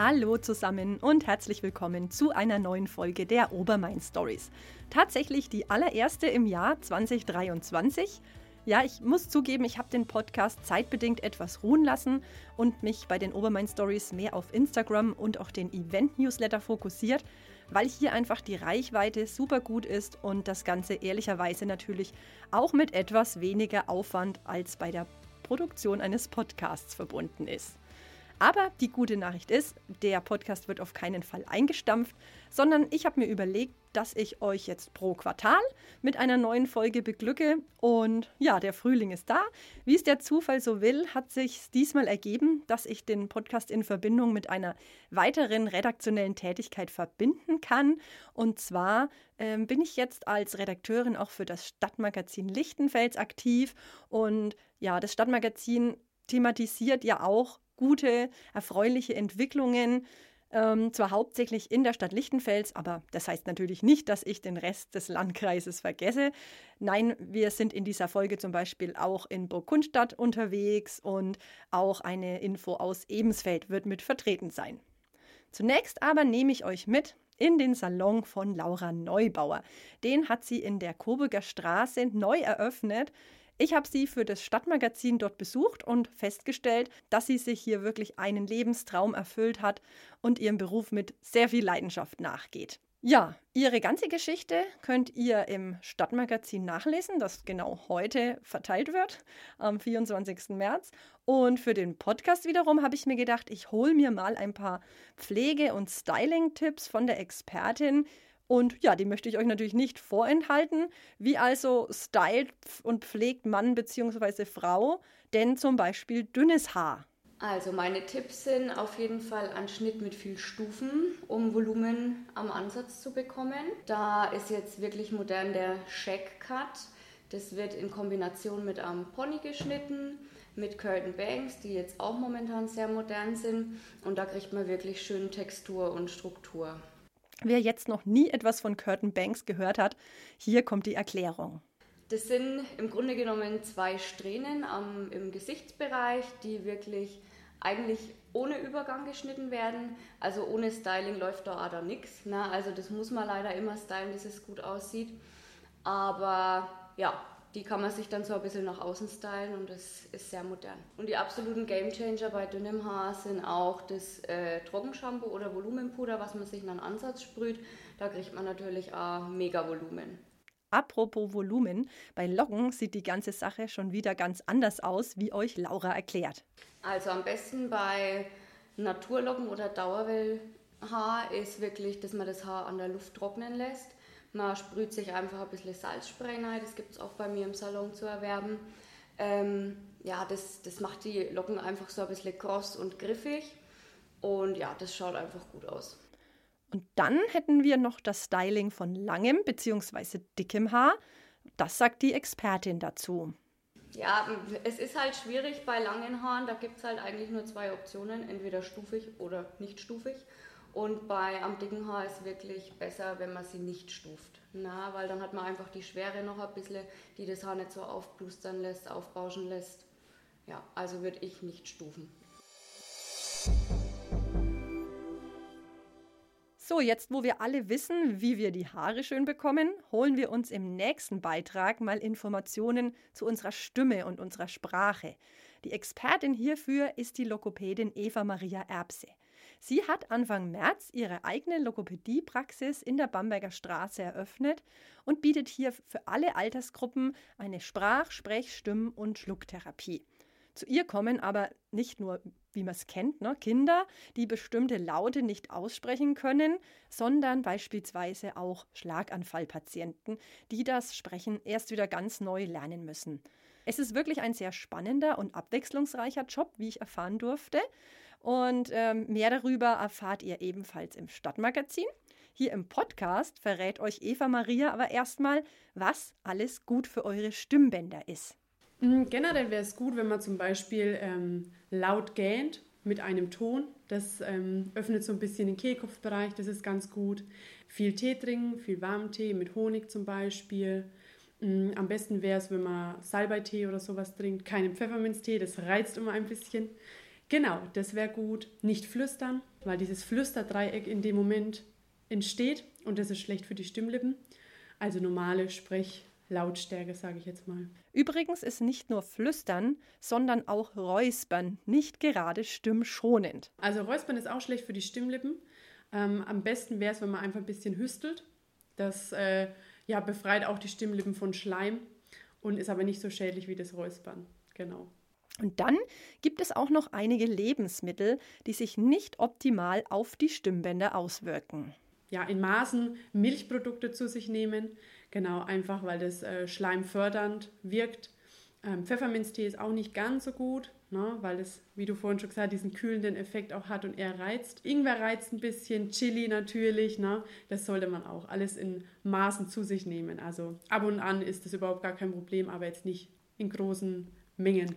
Hallo zusammen und herzlich willkommen zu einer neuen Folge der Obermain Stories. Tatsächlich die allererste im Jahr 2023. Ja, ich muss zugeben, ich habe den Podcast zeitbedingt etwas ruhen lassen und mich bei den Obermain Stories mehr auf Instagram und auch den Event-Newsletter fokussiert, weil hier einfach die Reichweite super gut ist und das Ganze ehrlicherweise natürlich auch mit etwas weniger Aufwand als bei der Produktion eines Podcasts verbunden ist. Aber die gute Nachricht ist, der Podcast wird auf keinen Fall eingestampft, sondern ich habe mir überlegt, dass ich euch jetzt pro Quartal mit einer neuen Folge beglücke. Und ja, der Frühling ist da. Wie es der Zufall so will, hat sich diesmal ergeben, dass ich den Podcast in Verbindung mit einer weiteren redaktionellen Tätigkeit verbinden kann. Und zwar ähm, bin ich jetzt als Redakteurin auch für das Stadtmagazin Lichtenfels aktiv. Und ja, das Stadtmagazin thematisiert ja auch gute, erfreuliche Entwicklungen. Ähm, zwar hauptsächlich in der Stadt Lichtenfels, aber das heißt natürlich nicht, dass ich den Rest des Landkreises vergesse. Nein, wir sind in dieser Folge zum Beispiel auch in Burgkundstadt unterwegs und auch eine Info aus Ebensfeld wird mit vertreten sein. Zunächst aber nehme ich euch mit in den Salon von Laura Neubauer. Den hat sie in der Coburger Straße neu eröffnet. Ich habe sie für das Stadtmagazin dort besucht und festgestellt, dass sie sich hier wirklich einen Lebenstraum erfüllt hat und ihrem Beruf mit sehr viel Leidenschaft nachgeht. Ja, ihre ganze Geschichte könnt ihr im Stadtmagazin nachlesen, das genau heute verteilt wird, am 24. März. Und für den Podcast wiederum habe ich mir gedacht, ich hole mir mal ein paar Pflege- und Styling-Tipps von der Expertin, und ja, die möchte ich euch natürlich nicht vorenthalten. Wie also stylt und pflegt Mann bzw. Frau denn zum Beispiel dünnes Haar? Also meine Tipps sind auf jeden Fall ein Schnitt mit viel Stufen, um Volumen am Ansatz zu bekommen. Da ist jetzt wirklich modern der Shack Cut. Das wird in Kombination mit einem Pony geschnitten, mit Curtain Banks, die jetzt auch momentan sehr modern sind. Und da kriegt man wirklich schön Textur und Struktur. Wer jetzt noch nie etwas von Curtin Banks gehört hat, hier kommt die Erklärung. Das sind im Grunde genommen zwei Strähnen am, im Gesichtsbereich, die wirklich eigentlich ohne Übergang geschnitten werden. Also ohne Styling läuft da auch nichts. Ne? Also das muss man leider immer stylen, dass es gut aussieht. Aber ja, die kann man sich dann so ein bisschen nach außen stylen und das ist sehr modern. Und die absoluten Gamechanger bei dünnem Haar sind auch das äh, Trockenshampoo oder Volumenpuder, was man sich in einen Ansatz sprüht. Da kriegt man natürlich auch mega Volumen. Apropos Volumen, bei Locken sieht die ganze Sache schon wieder ganz anders aus, wie euch Laura erklärt. Also am besten bei Naturlocken oder Dauerwellhaar ist wirklich, dass man das Haar an der Luft trocknen lässt. Man sprüht sich einfach ein bisschen Salzspray rein, das gibt es auch bei mir im Salon zu erwerben. Ähm, ja, das, das macht die Locken einfach so ein bisschen kross und griffig und ja, das schaut einfach gut aus. Und dann hätten wir noch das Styling von langem bzw. dickem Haar. Das sagt die Expertin dazu. Ja, es ist halt schwierig bei langen Haaren. Da gibt es halt eigentlich nur zwei Optionen, entweder stufig oder nicht stufig. Und bei am dicken Haar ist wirklich besser, wenn man sie nicht stuft. Na, weil dann hat man einfach die Schwere noch ein bisschen, die das Haar nicht so aufblustern lässt, aufbauschen lässt. Ja, also würde ich nicht stufen. So, jetzt wo wir alle wissen, wie wir die Haare schön bekommen, holen wir uns im nächsten Beitrag mal Informationen zu unserer Stimme und unserer Sprache. Die Expertin hierfür ist die Lokopädin Eva Maria Erbse. Sie hat Anfang März ihre eigene Logopädiepraxis in der Bamberger Straße eröffnet und bietet hier für alle Altersgruppen eine Sprach-, Sprech-, Stimm- und Schlucktherapie. Zu ihr kommen aber nicht nur, wie man es kennt, ne, Kinder, die bestimmte Laute nicht aussprechen können, sondern beispielsweise auch Schlaganfallpatienten, die das Sprechen erst wieder ganz neu lernen müssen. Es ist wirklich ein sehr spannender und abwechslungsreicher Job, wie ich erfahren durfte. Und ähm, mehr darüber erfahrt ihr ebenfalls im Stadtmagazin. Hier im Podcast verrät euch Eva Maria aber erstmal, was alles gut für eure Stimmbänder ist. Mm, generell wäre es gut, wenn man zum Beispiel ähm, laut gähnt mit einem Ton. Das ähm, öffnet so ein bisschen den Kehlkopfbereich, das ist ganz gut. Viel Tee trinken, viel warmen Tee mit Honig zum Beispiel. Mm, am besten wäre es, wenn man Salbeitee oder sowas trinkt, keinen Pfefferminztee, das reizt immer ein bisschen. Genau, das wäre gut. Nicht flüstern, weil dieses Flüsterdreieck in dem Moment entsteht und das ist schlecht für die Stimmlippen. Also normale Sprechlautstärke, sage ich jetzt mal. Übrigens ist nicht nur Flüstern, sondern auch Räuspern nicht gerade stimmschonend. Also Räuspern ist auch schlecht für die Stimmlippen. Ähm, am besten wäre es, wenn man einfach ein bisschen hüstelt. Das äh, ja, befreit auch die Stimmlippen von Schleim und ist aber nicht so schädlich wie das Räuspern. Genau. Und dann gibt es auch noch einige Lebensmittel, die sich nicht optimal auf die Stimmbänder auswirken. Ja, in Maßen Milchprodukte zu sich nehmen, genau einfach, weil das äh, schleimfördernd wirkt. Ähm, Pfefferminztee ist auch nicht ganz so gut, ne, weil es, wie du vorhin schon gesagt hast, diesen kühlenden Effekt auch hat und eher reizt. Ingwer reizt ein bisschen, Chili natürlich, ne, das sollte man auch alles in Maßen zu sich nehmen. Also ab und an ist das überhaupt gar kein Problem, aber jetzt nicht in großen Mengen.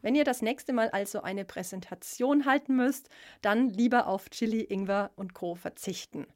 Wenn ihr das nächste Mal also eine Präsentation halten müsst, dann lieber auf Chili, Ingwer und Co. verzichten.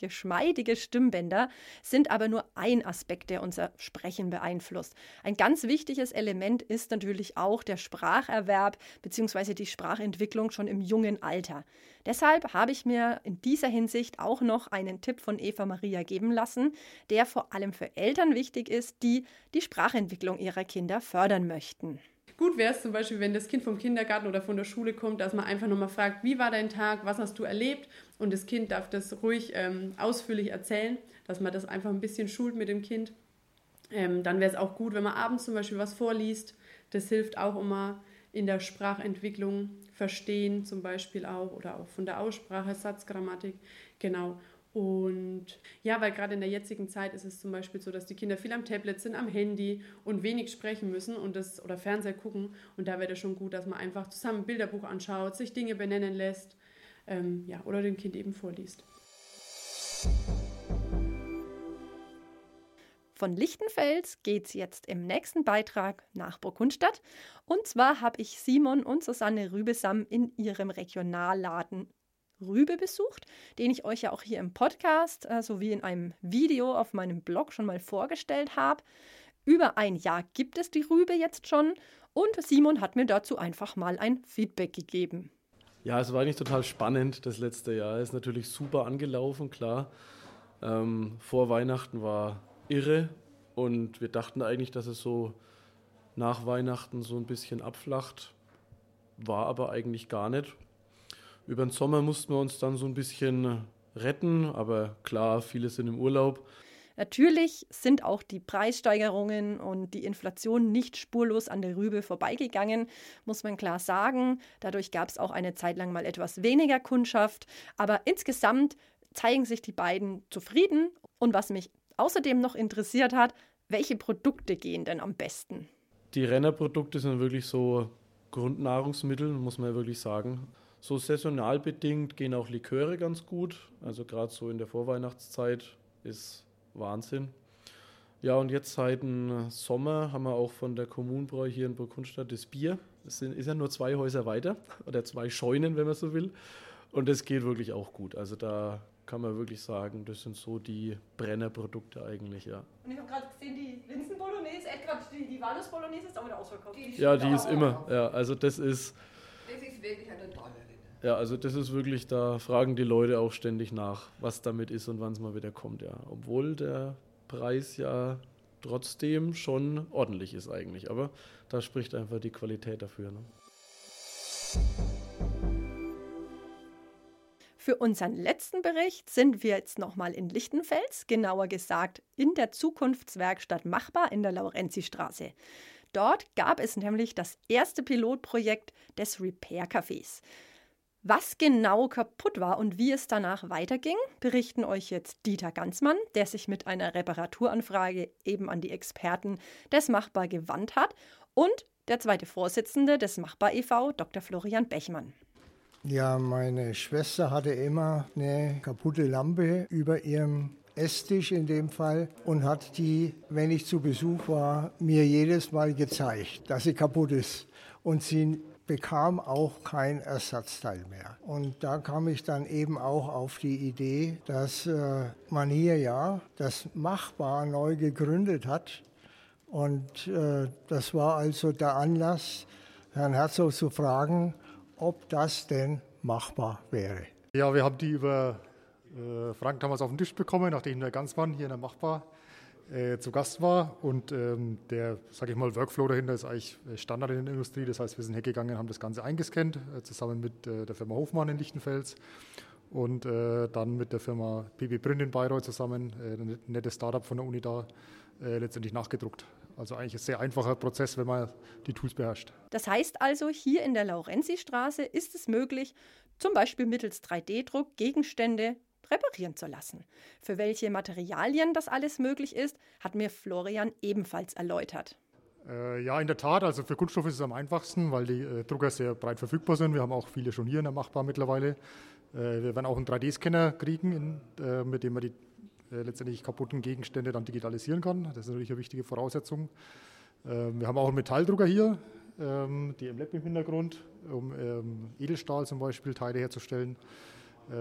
Geschmeidige Stimmbänder sind aber nur ein Aspekt, der unser Sprechen beeinflusst. Ein ganz wichtiges Element ist natürlich auch der Spracherwerb bzw. die Sprachentwicklung schon im jungen Alter. Deshalb habe ich mir in dieser Hinsicht auch noch einen Tipp von Eva Maria geben lassen, der vor allem für Eltern wichtig ist, die die Sprachentwicklung ihrer Kinder fördern möchten. Gut wäre es zum Beispiel, wenn das Kind vom Kindergarten oder von der Schule kommt, dass man einfach nochmal fragt, wie war dein Tag, was hast du erlebt? Und das Kind darf das ruhig ähm, ausführlich erzählen, dass man das einfach ein bisschen schult mit dem Kind. Ähm, dann wäre es auch gut, wenn man abends zum Beispiel was vorliest. Das hilft auch immer in der Sprachentwicklung, Verstehen zum Beispiel auch oder auch von der Aussprache, Satzgrammatik. Genau. Und ja, weil gerade in der jetzigen Zeit ist es zum Beispiel so, dass die Kinder viel am Tablet sind, am Handy und wenig sprechen müssen und das oder Fernseher gucken. Und da wäre es schon gut, dass man einfach zusammen ein Bilderbuch anschaut, sich Dinge benennen lässt ähm, ja, oder dem Kind eben vorliest. Von Lichtenfels geht es jetzt im nächsten Beitrag nach Burgundstadt. Und zwar habe ich Simon und Susanne Rübesam in ihrem Regionalladen Rübe besucht, den ich euch ja auch hier im Podcast äh, sowie in einem Video auf meinem Blog schon mal vorgestellt habe. Über ein Jahr gibt es die Rübe jetzt schon und Simon hat mir dazu einfach mal ein Feedback gegeben. Ja, es war eigentlich total spannend das letzte Jahr. Es ist natürlich super angelaufen, klar. Ähm, vor Weihnachten war irre und wir dachten eigentlich, dass es so nach Weihnachten so ein bisschen abflacht. War aber eigentlich gar nicht. Über den Sommer mussten wir uns dann so ein bisschen retten, aber klar, viele sind im Urlaub. Natürlich sind auch die Preissteigerungen und die Inflation nicht spurlos an der Rübe vorbeigegangen, muss man klar sagen. Dadurch gab es auch eine Zeit lang mal etwas weniger Kundschaft. Aber insgesamt zeigen sich die beiden zufrieden. Und was mich außerdem noch interessiert hat, welche Produkte gehen denn am besten? Die Rennerprodukte sind wirklich so Grundnahrungsmittel, muss man ja wirklich sagen. So saisonal bedingt gehen auch Liköre ganz gut. Also gerade so in der Vorweihnachtszeit ist Wahnsinn. Ja, und jetzt seit dem Sommer haben wir auch von der Kommunbräu hier in Burgundstadt das Bier. Es sind, ist ja nur zwei Häuser weiter oder zwei Scheunen, wenn man so will. Und das geht wirklich auch gut. Also da kann man wirklich sagen, das sind so die Brennerprodukte eigentlich, ja. Und ich habe gerade gesehen, die Linsen Bolognese, äh, die, die Walnuss Bolognese ist auch wieder ausverkauft. Die ja, die ist immer, ja, also das ist... Das ist wirklich eine tolle ja, also das ist wirklich, da fragen die Leute auch ständig nach, was damit ist und wann es mal wieder kommt, ja. Obwohl der Preis ja trotzdem schon ordentlich ist eigentlich. Aber da spricht einfach die Qualität dafür. Ne? Für unseren letzten Bericht sind wir jetzt nochmal in Lichtenfels, genauer gesagt in der Zukunftswerkstatt Machbar in der Laurenzistraße. Dort gab es nämlich das erste Pilotprojekt des Repair Cafés. Was genau kaputt war und wie es danach weiterging, berichten euch jetzt Dieter Ganzmann, der sich mit einer Reparaturanfrage eben an die Experten des Machbar gewandt hat, und der zweite Vorsitzende des Machbar e.V., Dr. Florian Bechmann. Ja, meine Schwester hatte immer eine kaputte Lampe über ihrem Esstisch in dem Fall und hat die, wenn ich zu Besuch war, mir jedes Mal gezeigt, dass sie kaputt ist und sie bekam auch kein Ersatzteil mehr. Und da kam ich dann eben auch auf die Idee, dass äh, man hier ja das Machbar neu gegründet hat. Und äh, das war also der Anlass, Herrn Herzog zu fragen, ob das denn machbar wäre. Ja, wir haben die über äh, Frank damals auf den Tisch bekommen, nachdem der Ganzmann hier in der Machbar äh, zu Gast war. Und ähm, der, sage ich mal, Workflow dahinter ist eigentlich Standard in der Industrie. Das heißt, wir sind hergegangen, haben das Ganze eingescannt, äh, zusammen mit äh, der Firma Hofmann in Lichtenfels und äh, dann mit der Firma PB Print in Bayreuth zusammen, äh, ein nettes Startup von der Uni da, letztendlich nachgedruckt. Also eigentlich ein sehr einfacher Prozess, wenn man die Tools beherrscht. Das heißt also, hier in der Laurenzi-Straße ist es möglich, zum Beispiel mittels 3D-Druck Gegenstände reparieren zu lassen. Für welche Materialien das alles möglich ist, hat mir Florian ebenfalls erläutert. Äh, ja, in der Tat. Also für Kunststoff ist es am einfachsten, weil die äh, Drucker sehr breit verfügbar sind. Wir haben auch viele schon hier in der Machbar mittlerweile. Äh, wir werden auch einen 3D-Scanner kriegen, in, äh, mit dem man die äh, letztendlich kaputten Gegenstände dann digitalisieren kann. Das ist natürlich eine wichtige Voraussetzung. Ähm, wir haben auch einen Metalldrucker hier, ähm, die MLab im Hintergrund, um ähm, Edelstahl zum Beispiel Teile herzustellen. Äh,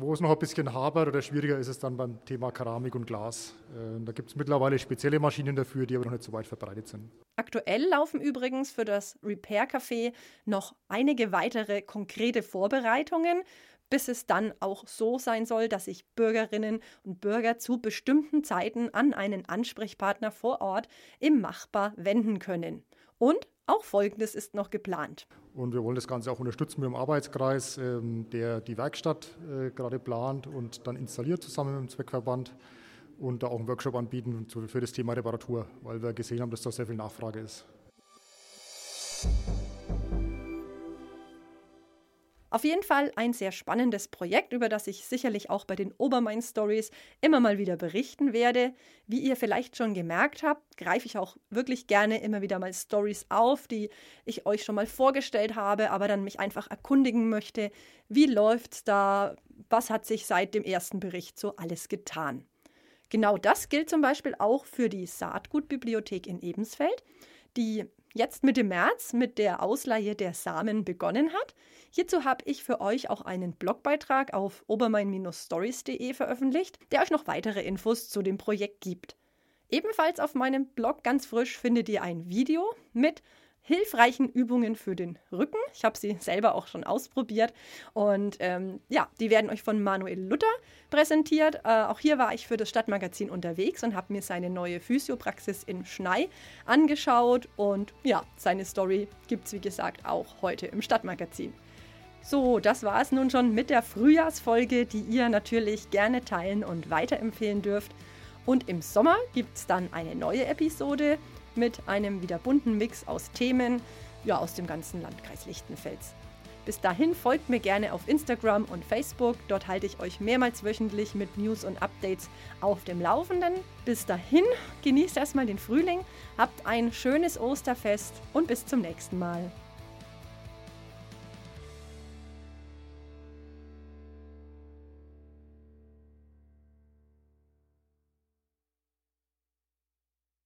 wo es noch ein bisschen hapert oder schwieriger ist es dann beim Thema Keramik und Glas. Äh, da gibt es mittlerweile spezielle Maschinen dafür, die aber noch nicht so weit verbreitet sind. Aktuell laufen übrigens für das Repair Café noch einige weitere konkrete Vorbereitungen, bis es dann auch so sein soll, dass sich Bürgerinnen und Bürger zu bestimmten Zeiten an einen Ansprechpartner vor Ort im Machbar wenden können. Und auch Folgendes ist noch geplant. Und wir wollen das Ganze auch unterstützen mit dem Arbeitskreis, ähm, der die Werkstatt äh, gerade plant und dann installiert zusammen mit dem Zweckverband und da auch einen Workshop anbieten für das Thema Reparatur, weil wir gesehen haben, dass da sehr viel Nachfrage ist. Auf jeden Fall ein sehr spannendes Projekt, über das ich sicherlich auch bei den Obermain Stories immer mal wieder berichten werde. Wie ihr vielleicht schon gemerkt habt, greife ich auch wirklich gerne immer wieder mal Stories auf, die ich euch schon mal vorgestellt habe, aber dann mich einfach erkundigen möchte, wie läuft's da, was hat sich seit dem ersten Bericht so alles getan. Genau das gilt zum Beispiel auch für die Saatgutbibliothek in Ebensfeld, die jetzt Mitte März mit der Ausleihe der Samen begonnen hat. Hierzu habe ich für euch auch einen Blogbeitrag auf obermain-stories.de veröffentlicht, der euch noch weitere Infos zu dem Projekt gibt. Ebenfalls auf meinem Blog ganz frisch findet ihr ein Video mit hilfreichen Übungen für den Rücken. Ich habe sie selber auch schon ausprobiert. Und ähm, ja, die werden euch von Manuel Luther präsentiert. Äh, auch hier war ich für das Stadtmagazin unterwegs und habe mir seine neue Physiopraxis in Schnei angeschaut. Und ja, seine Story gibt es, wie gesagt, auch heute im Stadtmagazin. So, das war es nun schon mit der Frühjahrsfolge, die ihr natürlich gerne teilen und weiterempfehlen dürft. Und im Sommer gibt es dann eine neue Episode mit einem wieder bunten Mix aus Themen ja, aus dem ganzen Landkreis Lichtenfels. Bis dahin folgt mir gerne auf Instagram und Facebook. Dort halte ich euch mehrmals wöchentlich mit News und Updates auf dem Laufenden. Bis dahin, genießt erstmal den Frühling, habt ein schönes Osterfest und bis zum nächsten Mal.